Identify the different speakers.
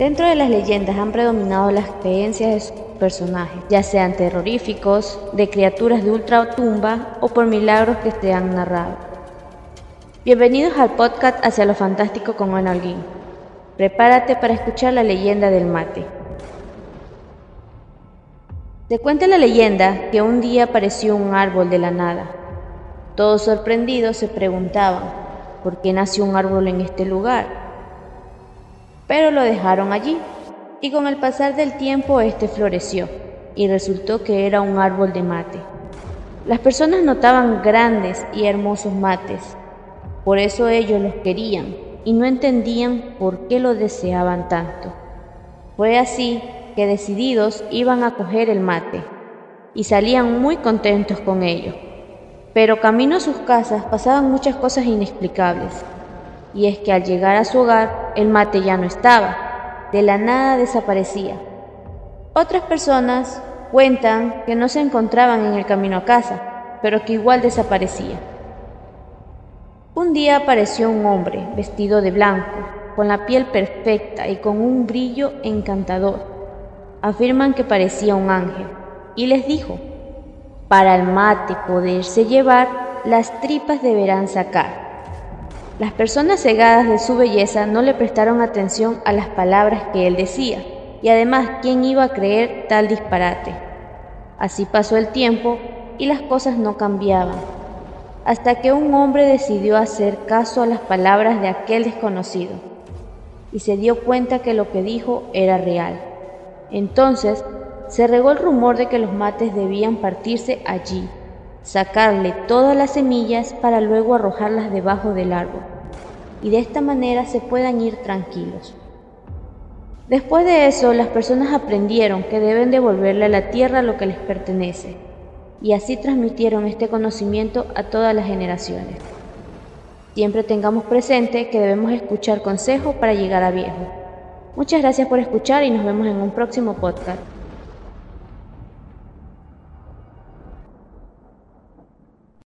Speaker 1: Dentro de las leyendas han predominado las creencias de sus personajes, ya sean terroríficos, de criaturas de ultratumba o por milagros que se han narrado. Bienvenidos al podcast Hacia lo Fantástico con Ana. Prepárate para escuchar la leyenda del mate. Se cuenta la leyenda que un día apareció un árbol de la nada. Todos sorprendidos se preguntaban, ¿por qué nació un árbol en este lugar? Pero lo dejaron allí, y con el pasar del tiempo este floreció, y resultó que era un árbol de mate. Las personas notaban grandes y hermosos mates, por eso ellos los querían y no entendían por qué lo deseaban tanto. Fue así que decididos iban a coger el mate y salían muy contentos con ello. Pero camino a sus casas pasaban muchas cosas inexplicables y es que al llegar a su hogar el mate ya no estaba, de la nada desaparecía. Otras personas cuentan que no se encontraban en el camino a casa, pero que igual desaparecía. Un día apareció un hombre vestido de blanco, con la piel perfecta y con un brillo encantador. Afirman que parecía un ángel y les dijo, para el mate poderse llevar, las tripas deberán sacar las personas cegadas de su belleza no le prestaron atención a las palabras que él decía, y además, ¿quién iba a creer tal disparate? Así pasó el tiempo y las cosas no cambiaban, hasta que un hombre decidió hacer caso a las palabras de aquel desconocido, y se dio cuenta que lo que dijo era real. Entonces, se regó el rumor de que los mates debían partirse allí, sacarle todas las semillas para luego arrojarlas debajo del árbol, y de esta manera se puedan ir tranquilos. Después de eso, las personas aprendieron que deben devolverle a la tierra lo que les pertenece, y así transmitieron este conocimiento a todas las generaciones. Siempre tengamos presente que debemos escuchar consejos para llegar a viejo. Muchas gracias por escuchar y nos vemos en un próximo podcast.